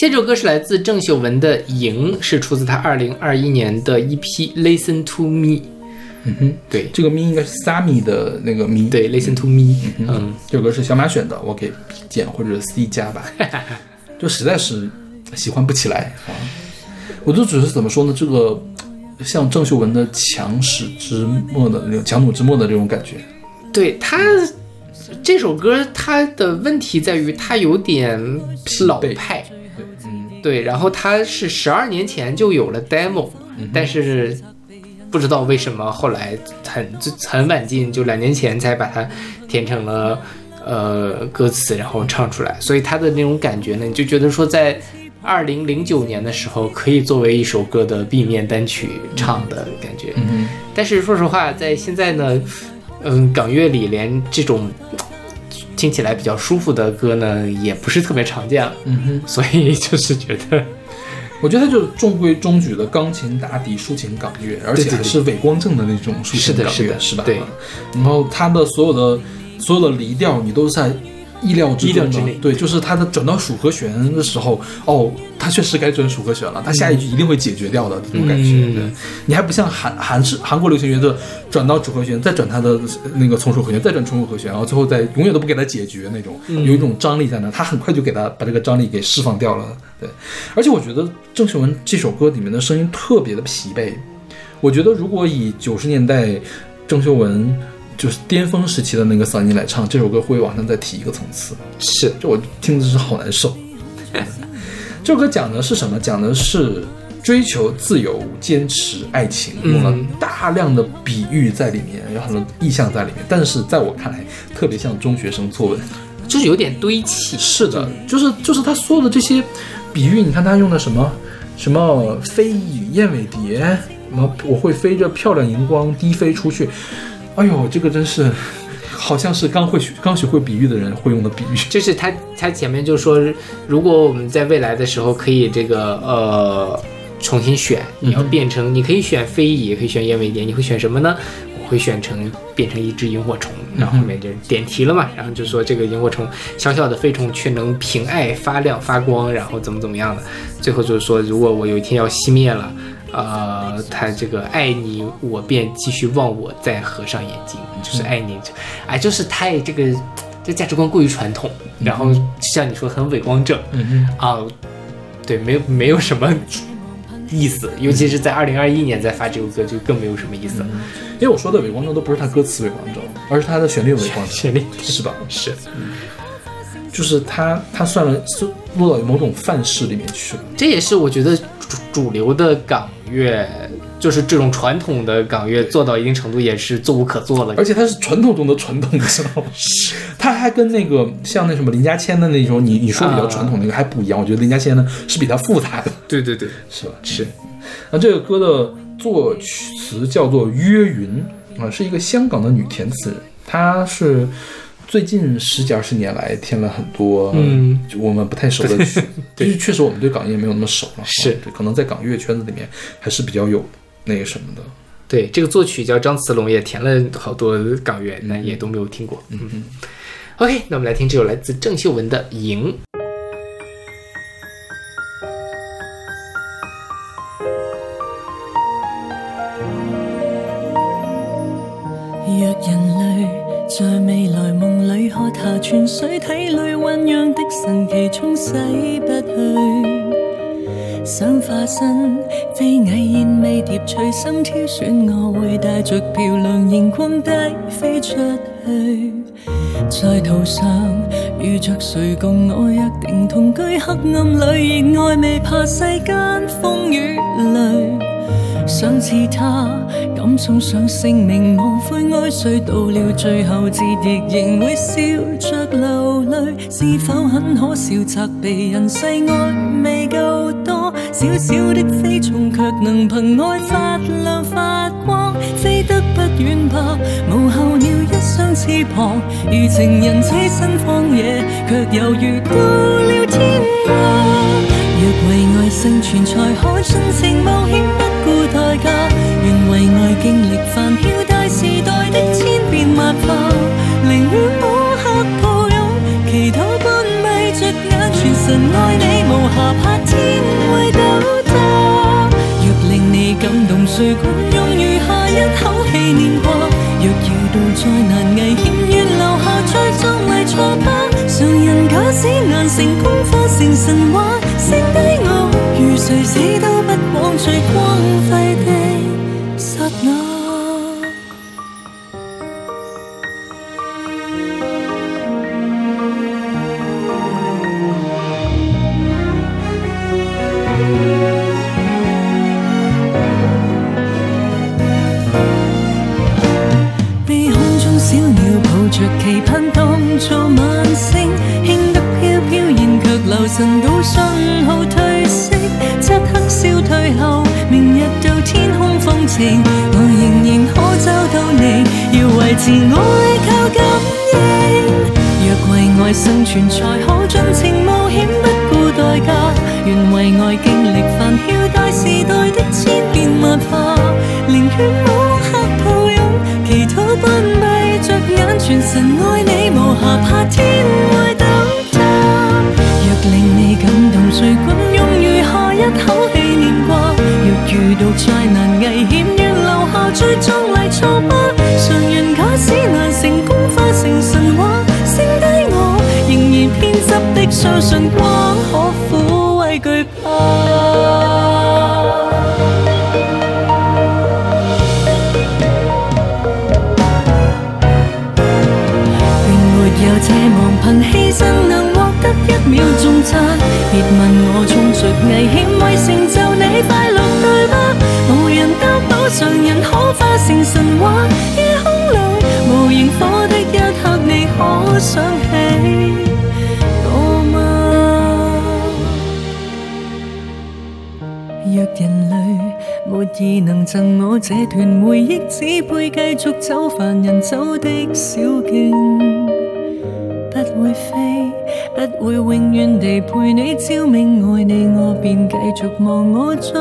这首歌是来自郑秀文的《赢》，是出自她二零二一年的一批《Listen to Me》。嗯哼，对，这个咪应该是 Sammy 的那个咪。对，Listen to Me。嗯，这首歌是小马选的，我给 B 减或者 C 加吧，就实在是喜欢不起来啊。我就只是怎么说呢？这个像郑秀文的强弩之末的那种强弩之末的这种感觉。对他这首歌，他的问题在于他有点老派。对。然后它是十二年前就有了 demo，但是不知道为什么后来很很晚进，就两年前才把它填成了呃歌词，然后唱出来。所以它的那种感觉呢，你就觉得说在。二零零九年的时候，可以作为一首歌的 B 面单曲唱的感觉。嗯但是说实话，在现在呢，嗯，港乐里连这种听起来比较舒服的歌呢，也不是特别常见了。嗯哼。所以就是觉得，我觉得它就是中规中矩的钢琴打底抒情港乐，而且还是伪光正的那种抒情港乐，是吧？对。然后它的所有的所有的离调，你都在。意料之中的，对，就是他的转到属和弦的时候，哦，他确实该转属和弦了，他下一句一定会解决掉的这种感觉。对，你还不像韩韩式韩国流行乐的转到主和弦，再转他的那个从属和弦，再转从属和弦，然后最后再永远都不给他解决那种，有一种张力在那，他很快就给他把这个张力给释放掉了。对，而且我觉得郑秀文这首歌里面的声音特别的疲惫，我觉得如果以九十年代郑秀文。就是巅峰时期的那个嗓音来唱这首歌，会往上再提一个层次。是，就我听的是好难受。这首歌讲的是什么？讲的是追求自由、坚持爱情，用了大量的比喻在里面，有很多意象在里面。但是在我看来，特别像中学生作文，就是有点堆砌。是的，就是就是他所有的这些比喻，你看他用的什么什么飞蚁、燕尾蝶，什么我会飞着漂亮荧光低飞出去。哎呦，这个真是，好像是刚会学、刚学会比喻的人会用的比喻。就是他，他前面就说，如果我们在未来的时候可以这个呃重新选，你要变成，你可以选飞蚁，也可以选燕尾蝶，你会选什么呢？我会选成变成一只萤火虫。然后后面就是点题了嘛，然后就说这个萤火虫小小的飞虫却能凭爱发亮发光，然后怎么怎么样的。最后就是说，如果我有一天要熄灭了。呃，他这个爱你，我便继续忘我，再合上眼睛，就是爱你，哎，就是太这个这价值观过于传统，然后像你说很伪光正，嗯啊，对，没有没有什么意思，尤其是在二零二一年再发这首歌，就更没有什么意思。了。因为我说的伪光正都不是他歌词伪光正，而是他的旋律伪光正，旋律是吧？是，就是他他算了，是落到某种范式里面去了。这也是我觉得主主流的港。乐就是这种传统的港乐做到一定程度也是做无可做了，而且它是传统中的传统，你知道吗？它还跟那个像那什么林家谦的那种，你你说比较传统那个还不一样。我觉得林家谦呢是比他复杂的，对对对，是吧？是。那这个歌的作曲词叫做约云啊，是一个香港的女填词人，她是。最近十几二十年来，填了很多嗯我们不太熟的曲，就是确实我们对港乐没有那么熟了。是，可能在港乐圈子里面还是比较有那个什么的。对，这个作曲叫张慈龙，也填了好多港乐，那也都没有听过。嗯嗯。OK，那我们来听这首来自郑秀文的《赢》。水，体里酝酿的神奇冲洗不去。想化身飞蚁燕尾蝶，随心挑选，我会带着漂亮荧光低飞出去。在途上遇着谁共我约定同居，黑暗里热爱未怕世间风雨雷。想似他，敢送上性命，无悔爱谁？到了最后，自亦仍会笑着流泪。是否很可笑？责备人世爱未够多，小小的飞虫却能凭爱发亮发光，飞得不远吧？无候鸟一双翅膀，如情人栖身荒野，却犹如到了天国。若为爱生存，才可尽情冒险，为爱经历繁嚣大时代的千变万化，宁愿摸黑抱拥，祈祷半闭着眼，全神爱你无暇怕天会倒塌。若令你感动，谁管用余下一口气念过？若遇到再难危险，愿留下再作为错吧。常人假使难成功，化成神话，剩低我，如谁死都不枉，最光辉。着期盼當作晚星，輕得飄飄然卻留神到信號褪色，漆黑消退後，明日到天空放晴，我仍然可找到你，要維持我愛靠感應。若為愛生存才可盡情冒險，相信光可撫慰懼怕。並沒有這忘憑犧牲能獲得一秒重讚。別問我衝着危險為成就你快樂對吧？無人擔保常人可化成神話。夜空裏無螢火的一刻，你可想起意能赠我这段回忆，只配继续走凡人走的小径，不会飞，不会永远地陪你，照明爱你，我便继续望我追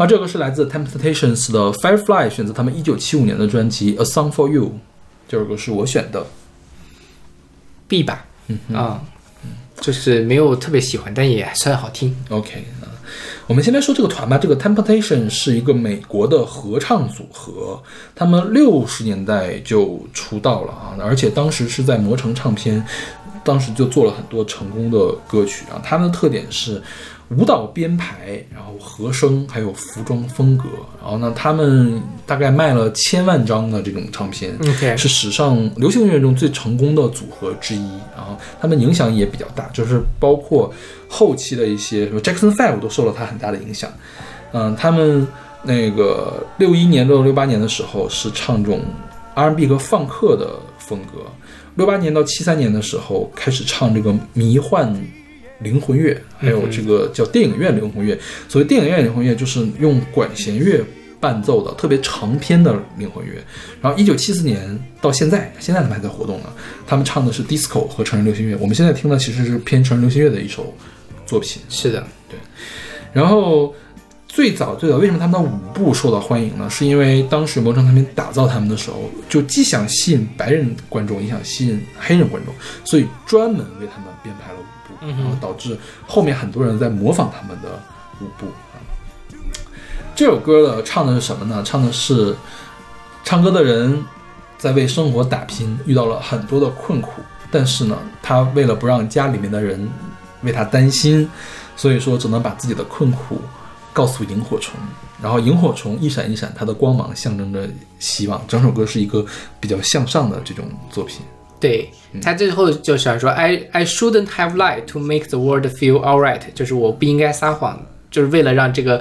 好，这个是来自 Temptations 的 Firefly，选择他们一九七五年的专辑《A Song for You》，第二个是我选的。B 吧，嗯啊，就是没有特别喜欢，但也算好听。OK，啊，我们先来说这个团吧。这个 Temptation 是一个美国的合唱组合，他们六十年代就出道了啊，而且当时是在魔城唱片，当时就做了很多成功的歌曲啊。他们的特点是舞蹈编排，然后和声，还有服装风格。然后呢，他们大概卖了千万张的这种唱片是史上流行音乐中最成功的组合之一。然后他们影响也比较大，就是包括后期的一些什么 Jackson Five 都受了他很大的影响。嗯，他们那个六一年到六八年的时候是唱这种 R&B 和放克的风格，六八年到七三年的时候开始唱这个迷幻灵魂乐，还有这个叫电影院灵魂乐。所谓电影院灵魂乐，就是用管弦乐伴奏的特别长篇的灵魂乐。然后一九七四年到现在，现在他们还在活动呢。他们唱的是 disco 和成人流行乐。我们现在听的其实是偏成人流行乐的一首作品。是的，对然后最早最早，为什么他们的舞步受到欢迎呢？是因为当时魔城唱片打造他们的时候，就既想吸引白人观众，也想吸引黑人观众，所以专门为他们编排了然后导致后面很多人在模仿他们的舞步啊。这首歌的，唱的是什么呢？唱的是唱歌的人在为生活打拼，遇到了很多的困苦，但是呢，他为了不让家里面的人为他担心，所以说只能把自己的困苦告诉萤火虫，然后萤火虫一闪一闪，它的光芒象征着希望。整首歌是一个比较向上的这种作品。对他最后就想说，I I shouldn't have lied to make the world feel alright，就是我不应该撒谎就是为了让这个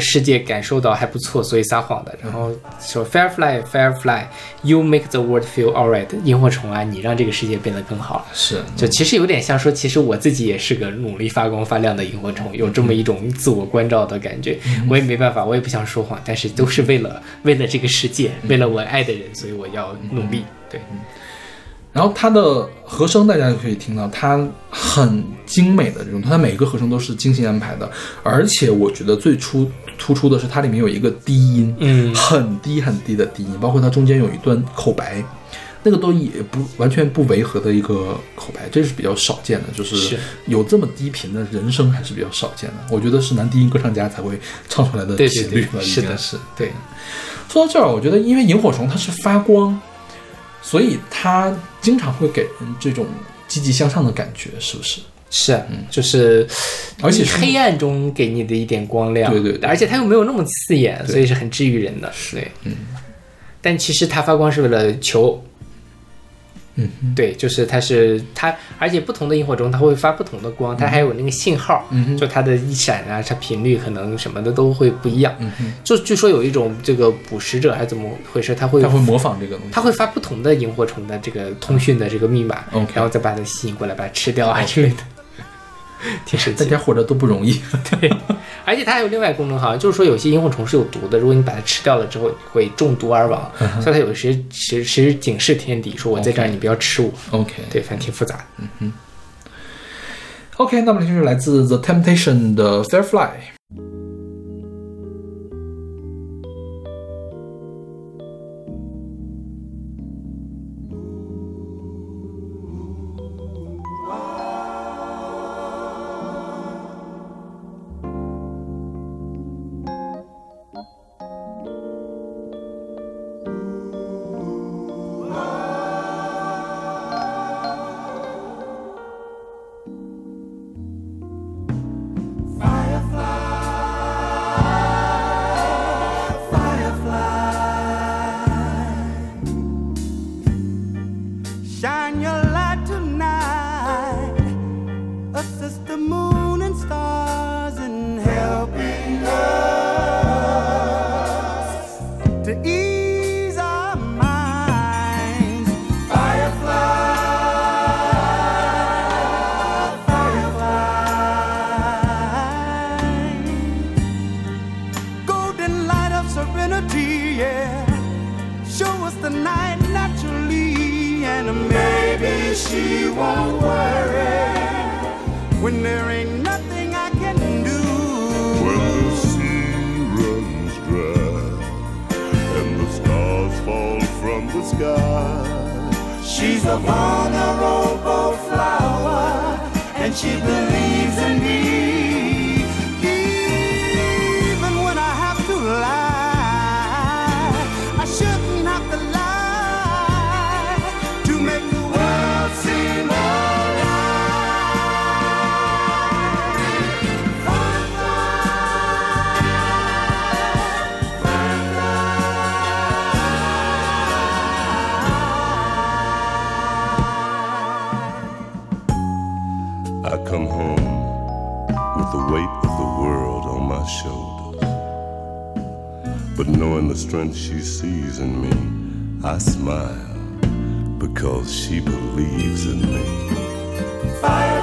世界感受到还不错，所以撒谎的。然后说 Firefly，Firefly，You make the world feel alright，萤火虫啊，你让这个世界变得更好。是，就其实有点像说，其实我自己也是个努力发光发亮的萤火虫，有这么一种自我关照的感觉。我也没办法，我也不想说谎，但是都是为了 为了这个世界，为了我爱的人，所以我要努力。对。然后它的和声，大家就可以听到，它很精美的这种，它每一个和声都是精心安排的，而且我觉得最初突出的是它里面有一个低音，嗯，很低很低的低音，包括它中间有一段口白，那个都也不完全不违和的一个口白，这是比较少见的，就是有这么低频的人声还是比较少见的，我觉得是男低音歌唱家才会唱出来的频率了，是的，是对。说到这儿，我觉得因为萤火虫它是发光。所以它经常会给人这种积极向上的感觉，是不是？是，嗯，就是，而且黑暗中给你的一点光亮，对对，而且它又没有那么刺眼，所以是很治愈人的，对，嗯。但其实它发光是为了求。嗯，对，就是它是它，而且不同的萤火虫它会发不同的光，它还有那个信号，就它的一闪啊，它频率可能什么的都会不一样。嗯就据说有一种这个捕食者还是怎么回事，它会它会模仿这个东西，它会发不同的萤火虫的这个通讯的这个密码，然后再把它吸引过来，把它吃掉啊之类的。挺神奇，大家活着都不容易。对，而且它还有另外功能，好像就是说有些萤火虫是有毒的，如果你把它吃掉了之后，会中毒而亡。所以它有时其实其实警示天敌，说我在这儿，你不要吃我。OK，对，反正挺复杂的。嗯哼。OK，那么就是来自 The Temptation 的 Firefly。night naturally, and maybe she won't worry when there ain't nothing I can do. When the sea runs dry and the stars fall from the sky, she's a vulnerable flower, and she believes in me. But knowing the strength she sees in me, I smile because she believes in me. Fire.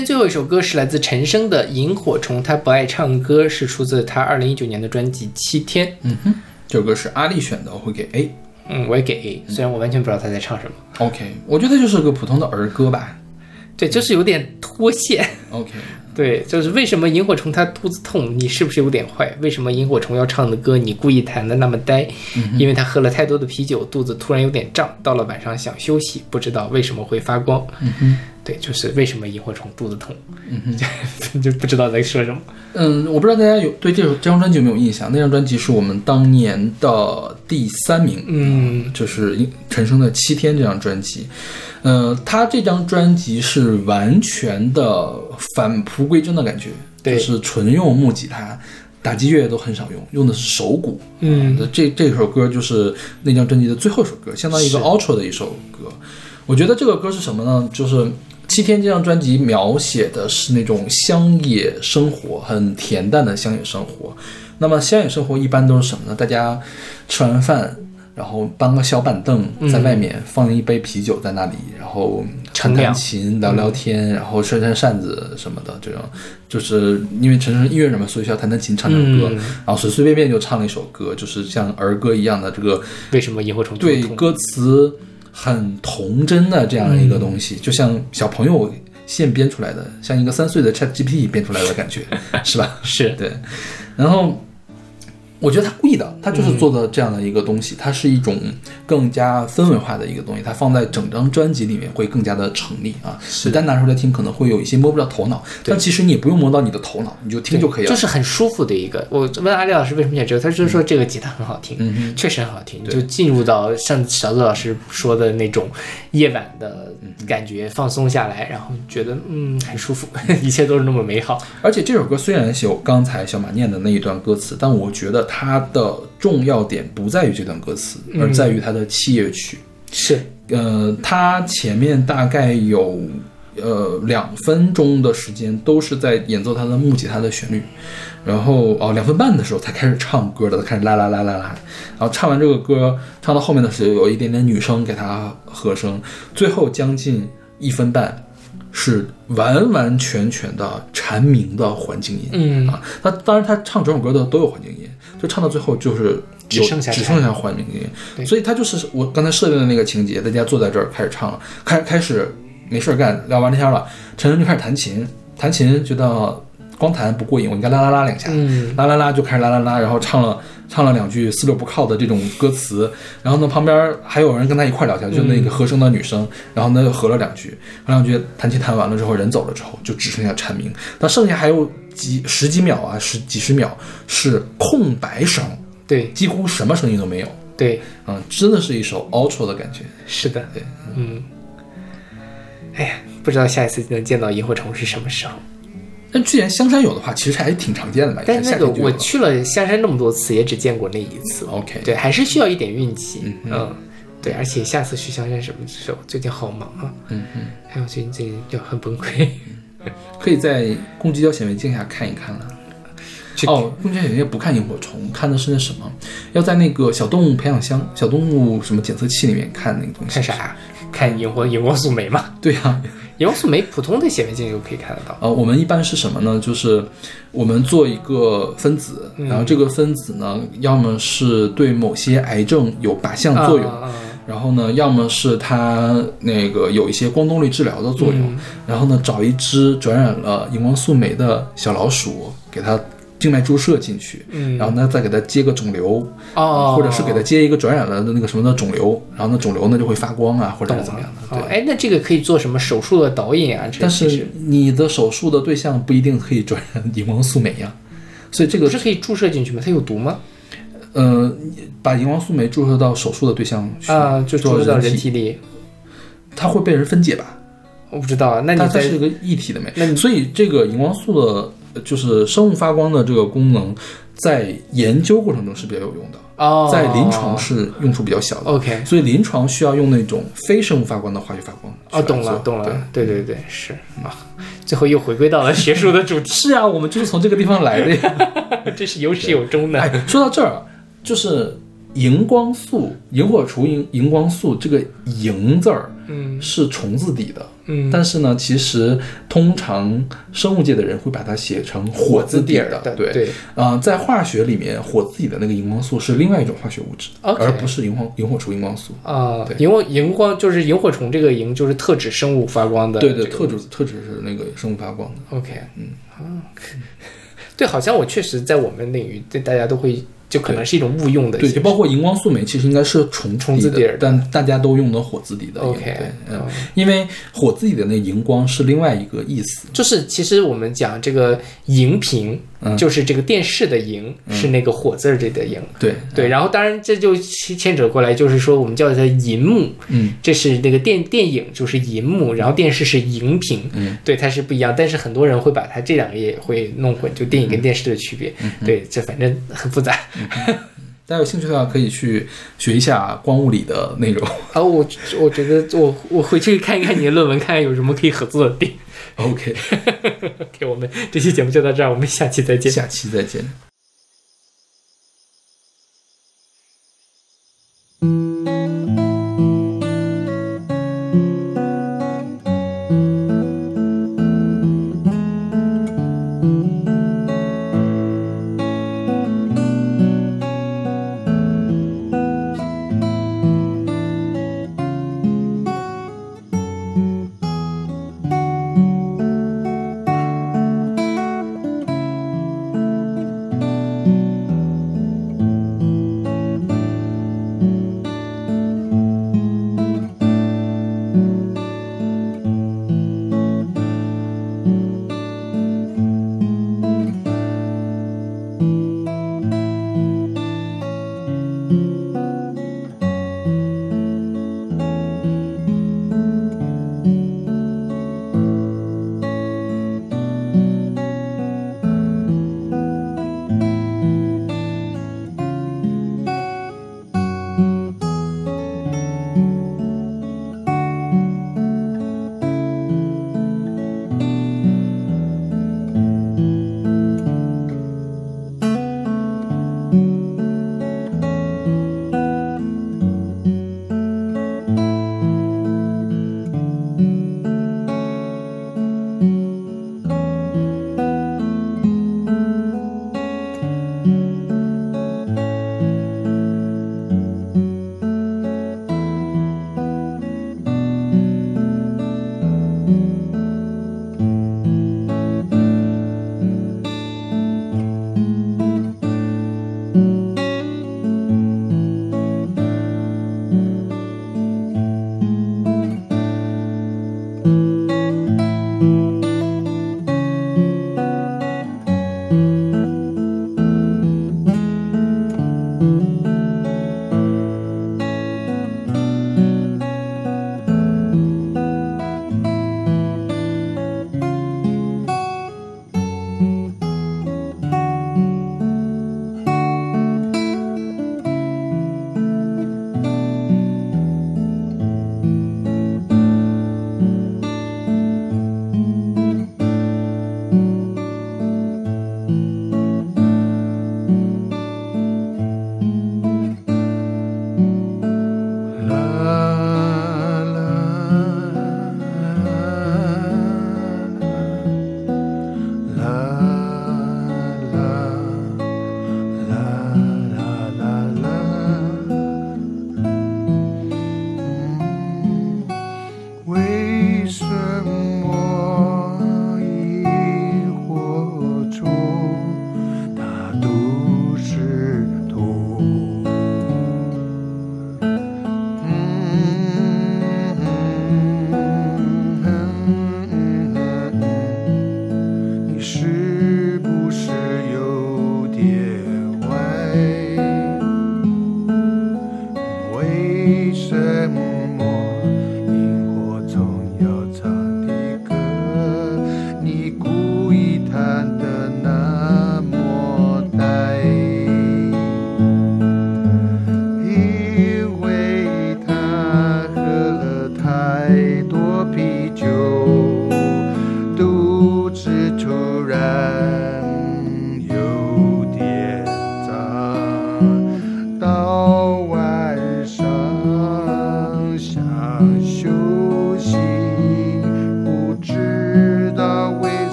天最后一首歌是来自陈升的《萤火虫》，他不爱唱歌，是出自他二零一九年的专辑《七天》。嗯哼，这首歌是阿丽选的，我会给 A。嗯，我也给 A，虽然我完全不知道他在唱什么。OK，我觉得就是个普通的儿歌吧。对，就是有点脱线。OK。对，就是为什么萤火虫它肚子痛，你是不是有点坏？为什么萤火虫要唱的歌你故意弹的那么呆？因为他喝了太多的啤酒，肚子突然有点胀，到了晚上想休息，不知道为什么会发光。嗯哼，对，就是为什么萤火虫肚子痛，嗯哼，就不知道在说什么。嗯，我不知道大家有对这首这张专辑有没有印象？那张专辑是我们当年的第三名，嗯，就是陈升的《七天》这张专辑。呃，他这张专辑是完全的返璞归真的感觉，就是纯用木吉他，打击乐都很少用，用的是手鼓。嗯，这这首歌就是那张专辑的最后一首歌，相当于一个 outro 的一首歌。我觉得这个歌是什么呢？就是《七天》这张专辑描写的是那种乡野生活，很恬淡的乡野生活。那么乡野生活一般都是什么呢？大家吃完饭。然后搬个小板凳在外面，放一杯啤酒在那里，然后弹弹琴、聊聊天，然后扇扇扇子什么的，这种就是因为陈升音乐人嘛，所以需要弹弹琴、唱唱歌，然后随随便便就唱了一首歌，就是像儿歌一样的这个。为什么萤火虫？对，歌词很童真的这样一个东西，就像小朋友现编出来的，像一个三岁的 Chat GPT 编出来的感觉，是吧？是对，然后。我觉得他故意的，他就是做的这样的一个东西，它是一种更加氛围化的一个东西，它放在整张专辑里面会更加的成立啊。是单拿出来听可能会有一些摸不着头脑，但其实你也不用摸到你的头脑，你就听就可以了。就是很舒服的一个。我问阿丽老师为什么选这个，他就是说这个吉他很好听，嗯确实很好听，就进入到像小子老师说的那种夜晚的感觉，放松下来，然后觉得嗯很舒服，一切都是那么美好。而且这首歌虽然有刚才小马念的那一段歌词，但我觉得。它的重要点不在于这段歌词，而在于它的器乐曲。是，呃，它前面大概有呃两分钟的时间都是在演奏它的木吉他的旋律，然后哦两分半的时候才开始唱歌的，开始啦啦啦啦啦，然后唱完这个歌，唱到后面的时候有一点点女声给他和声，最后将近一分半。是完完全全的蝉鸣的环境音，嗯啊，那当然他唱整首歌的都有环境音，就唱到最后就是只剩下只剩下缓鸣音，所以他就是我刚才设定的那个情节，大家坐在这儿开始唱了，开开始没事儿干聊完天了，陈升就开始弹琴，弹琴觉得光弹不过瘾，我应该啦啦啦两下，嗯。啦啦啦就开始啦啦啦，然后唱了。唱了两句四六不靠的这种歌词，然后呢，旁边还有人跟他一块聊天，就那个和声的女生，然后呢又合了两句，合两句弹琴弹完了之后，人走了之后，就只剩下蝉鸣，那剩下还有几十几秒啊，十几十秒是空白声，对，几乎什么声音都没有，对，嗯，真的是一首 outro 的感觉，是的，对，嗯，哎呀，不知道下一次能见到萤火虫是什么时候。但之前香山有的话，其实还挺常见的吧？但那个我去了香山那么多次，也只见过那一次。OK，对，还是需要一点运气。嗯嗯，对，而且下次去香山什么时候？最近好忙啊。嗯嗯，还有最近最近就很崩溃。可以在公鸡交显微镜下看一看了。哦，公鸡交显微镜不看萤火虫，看的是那什么？要在那个小动物培养箱、小动物什么检测器里面看那个东西。看啥？看萤火萤火素酶嘛？对呀。荧光素酶普通的显微镜就可以看得到。呃，我们一般是什么呢？就是我们做一个分子，然后这个分子呢，要么是对某些癌症有靶向作用，然后呢，要么是它那个有一些光动力治疗的作用，然后呢，找一只转染了荧光素酶的小老鼠，给它。静脉注射进去，嗯，然后呢，再给它接个肿瘤，哦，或者是给它接一个转染了的那个什么的肿瘤，然后呢，肿瘤呢就会发光啊，或者是怎么样的。对，哎，那这个可以做什么手术的导引啊？但是你的手术的对象不一定可以转染 荧光素酶呀，所以这个不是可以注射进去吗？它有毒吗？呃，把荧光素酶注射到手术的对象啊，就注射到人体里，它会被人分解吧？我不知道啊，那你它是一个一体的酶，那所以这个荧光素的。就是生物发光的这个功能，在研究过程中是比较有用的哦，在临床是用处比较小的。OK，所以临床需要用那种非生物发光的化学发光。哦，懂了，懂了。对对对，是啊，最后又回归到了学术的主题。是啊，我们就是从这个地方来的呀，这是有始有终的。哎，说到这儿，就是荧光素，萤火虫荧荧光素这个“萤”字儿，嗯是虫字底的。嗯，但是呢，其实通常生物界的人会把它写成火字底的。对对，啊，在化学里面，火字底的那个荧光素是另外一种化学物质而不是萤火萤火虫荧光素。啊对，萤火荧光就是萤火虫这个萤，就是特指生物发光的。对对，特指特指是那个生物发光的。OK，嗯啊 对，好像我确实在我们领域，对大家都会，就可能是一种误用的对，就包括荧光素酶，其实应该是虫虫字底儿的但大家都用的火字底的。OK，对，嗯哦，因为火字底的那荧光是另外一个意思。就是其实我们讲这个荧屏，嗯就是这个电视的荧，是那个火字儿这的荧。对对，然后当然这就牵牵扯过来，就是说我们叫它银幕，嗯，这是那个电电影就是银幕，然后电视是荧屏，嗯，对，它是不一样。但是很多人会把它这两个也会弄混，就电影跟电视的区别。嗯对，这反正很复杂。大家有兴趣的话，可以去学一下光物理的内容。啊，我我觉得我我回去看一看你的论文，看看有什么可以合作的点。OK，OK，我们这期节目就到这儿，我们下期再见。下期再见。